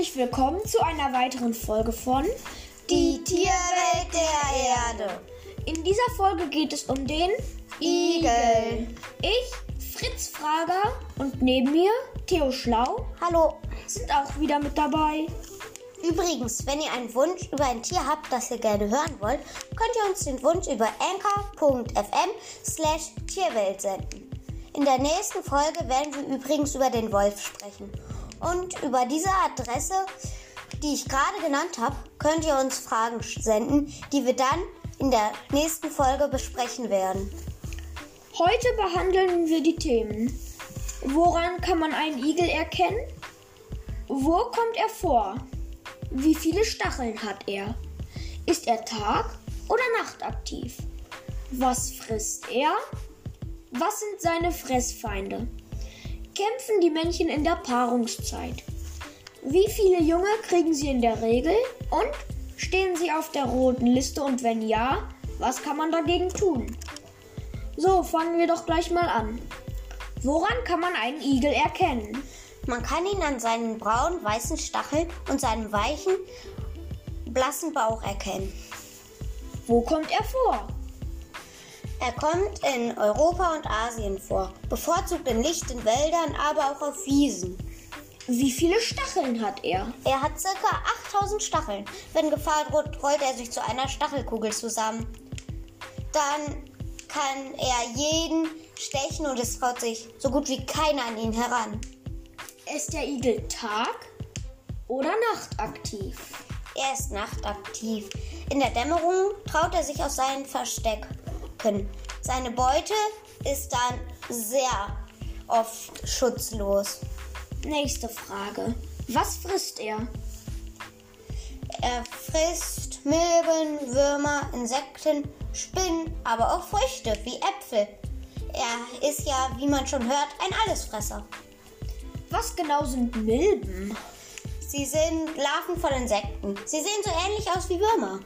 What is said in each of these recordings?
herzlich willkommen zu einer weiteren Folge von Die Tierwelt der Erde. In dieser Folge geht es um den Igel. Ich, Fritz Frager und neben mir Theo Schlau Hallo. sind auch wieder mit dabei. Übrigens, wenn ihr einen Wunsch über ein Tier habt, das ihr gerne hören wollt, könnt ihr uns den Wunsch über anchor.fm slash Tierwelt senden. In der nächsten Folge werden wir übrigens über den Wolf sprechen. Und über diese Adresse, die ich gerade genannt habe, könnt ihr uns Fragen senden, die wir dann in der nächsten Folge besprechen werden. Heute behandeln wir die Themen. Woran kann man einen Igel erkennen? Wo kommt er vor? Wie viele Stacheln hat er? Ist er tag- oder nachtaktiv? Was frisst er? Was sind seine Fressfeinde? Kämpfen die Männchen in der Paarungszeit? Wie viele Junge kriegen sie in der Regel? Und stehen sie auf der roten Liste? Und wenn ja, was kann man dagegen tun? So, fangen wir doch gleich mal an. Woran kann man einen Igel erkennen? Man kann ihn an seinen braunen, weißen Stacheln und seinem weichen, blassen Bauch erkennen. Wo kommt er vor? Er kommt in Europa und Asien vor, bevorzugt in lichten Wäldern, aber auch auf Wiesen. Wie viele Stacheln hat er? Er hat ca. 8000 Stacheln. Wenn Gefahr droht, rollt er sich zu einer Stachelkugel zusammen. Dann kann er jeden stechen und es traut sich so gut wie keiner an ihn heran. Ist der Igel tag- oder nachtaktiv? Er ist nachtaktiv. In der Dämmerung traut er sich aus seinen Verstecken. Seine Beute ist dann sehr oft schutzlos. Nächste Frage. Was frisst er? Er frisst Milben, Würmer, Insekten, Spinnen, aber auch Früchte wie Äpfel. Er ist ja, wie man schon hört, ein Allesfresser. Was genau sind Milben? Sie sind Larven von Insekten. Sie sehen so ähnlich aus wie Würmer.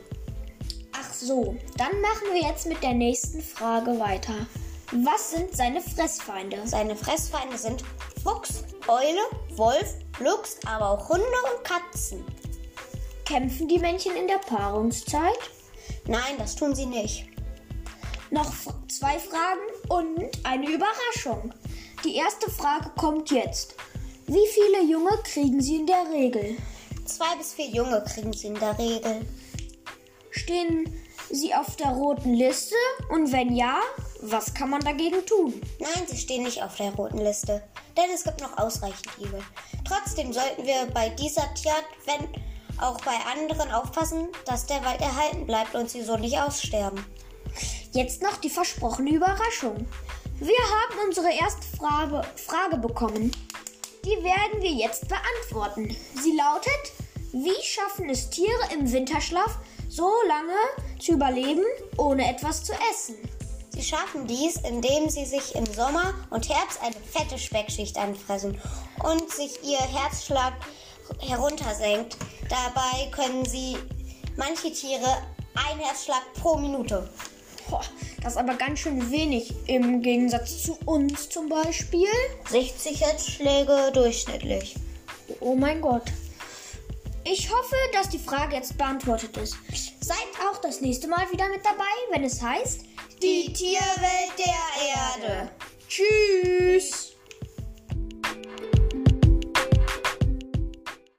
So, dann machen wir jetzt mit der nächsten Frage weiter. Was sind seine Fressfeinde? Seine Fressfeinde sind Fuchs, Eule, Wolf, Luchs, aber auch Hunde und Katzen. Kämpfen die Männchen in der Paarungszeit? Nein, das tun sie nicht. Noch zwei Fragen und eine Überraschung. Die erste Frage kommt jetzt. Wie viele Junge kriegen sie in der Regel? Zwei bis vier Junge kriegen sie in der Regel. Stehen sie auf der roten Liste? Und wenn ja, was kann man dagegen tun? Nein, sie stehen nicht auf der roten Liste, denn es gibt noch ausreichend Igel. Trotzdem sollten wir bei dieser Tierart, wenn auch bei anderen, aufpassen, dass der Wald erhalten bleibt und sie so nicht aussterben. Jetzt noch die versprochene Überraschung. Wir haben unsere erste Frage, Frage bekommen. Die werden wir jetzt beantworten. Sie lautet, wie schaffen es Tiere im Winterschlaf so lange zu überleben, ohne etwas zu essen? Sie schaffen dies, indem sie sich im Sommer und Herbst eine fette Speckschicht anfressen und sich ihr Herzschlag heruntersenkt. Dabei können sie manche Tiere ein Herzschlag pro Minute. Das ist aber ganz schön wenig im Gegensatz zu uns zum Beispiel. 60 Herzschläge durchschnittlich. Oh mein Gott. Ich hoffe, dass die Frage jetzt beantwortet ist. Seid auch das nächste Mal wieder mit dabei, wenn es heißt Die Tierwelt der Erde. Tschüss.